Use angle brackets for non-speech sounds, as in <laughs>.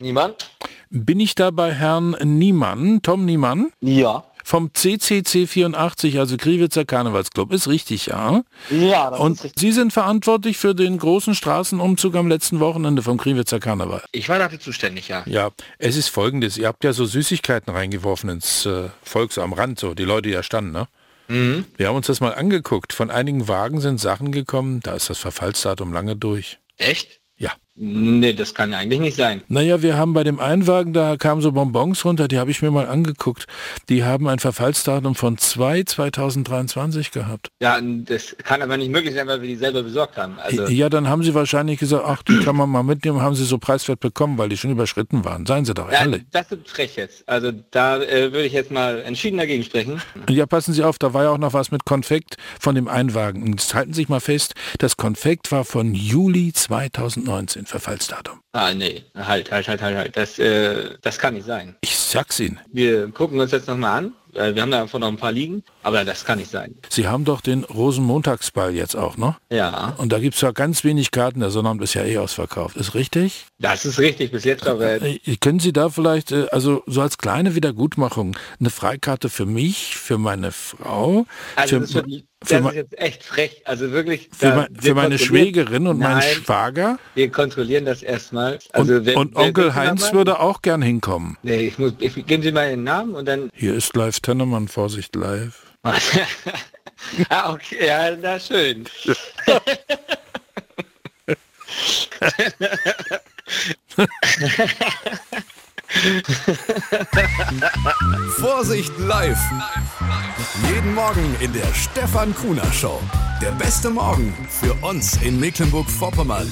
Niemand? Bin ich da bei Herrn Niemann, Tom Niemann? Ja. Vom CCC 84, also Kriwitzer Karnevalsclub. Ist richtig, ja? Ja, das Und ist richtig. Sie sind verantwortlich für den großen Straßenumzug am letzten Wochenende vom Kriwitzer Karneval. Ich war dafür zuständig, ja. Ja, es ist folgendes. Ihr habt ja so Süßigkeiten reingeworfen ins äh, Volks am Rand, so die Leute, die da standen, ne? Mhm. Wir haben uns das mal angeguckt. Von einigen Wagen sind Sachen gekommen, da ist das Verfallsdatum lange durch. Echt? Ja. Nee, das kann eigentlich nicht sein. Naja, wir haben bei dem einen Wagen, da kamen so Bonbons runter, die habe ich mir mal angeguckt. Die haben ein Verfallsdatum von 2 2023 gehabt. Ja, das kann aber nicht möglich sein, weil wir die selber besorgt haben. Also, Ja, dann haben sie wahrscheinlich gesagt, ach, die kann man mal mitnehmen, haben sie so preiswert bekommen, weil die schon überschritten waren. Seien sie doch ja, ehrlich. das ist frech jetzt. Also da äh, würde ich jetzt mal entschieden dagegen sprechen. Ja, passen Sie auf, da war ja auch noch was mit Konfekt von dem Einwagen. Und jetzt halten Sie sich mal fest, das Konfekt war von Juli 2019, Verfallsdatum. Ah, nee, halt, halt, halt, halt, halt. Das, äh, das kann nicht sein. Ich sag's Ihnen. Wir gucken uns jetzt nochmal an. Äh, Wir haben davon noch ein paar liegen, aber das kann nicht sein. Sie haben doch den Rosenmontagsball jetzt auch, ne? Ja, Und da gibt's ja ganz wenig Karten, der Sonnabend ist ja eh ausverkauft. Ist richtig? das ist richtig bis jetzt, aber Äh, Können Sie da vielleicht, äh, also so als kleine Wiedergutmachung, eine Freikarte für mich, für meine Frau, also für, für, das ist jetzt echt frech. Also wirklich. für, da- me- wir für meine Schwägerin und meinen Nein, Schwager? wir kontrollieren das erstmal. Also und wer- und wer- Onkel Heinz würde auch gern hinkommen. Nee, ich muss, ich, geben Sie mal Ihren Namen und dann. Hier ist live Tennemann, Vorsicht live. <laughs> ah, okay, ja, na schön. Vorsicht live. Jeden Morgen in der Stefan Kuhner Show. Der beste Morgen für uns in Mecklenburg-Vorpommern.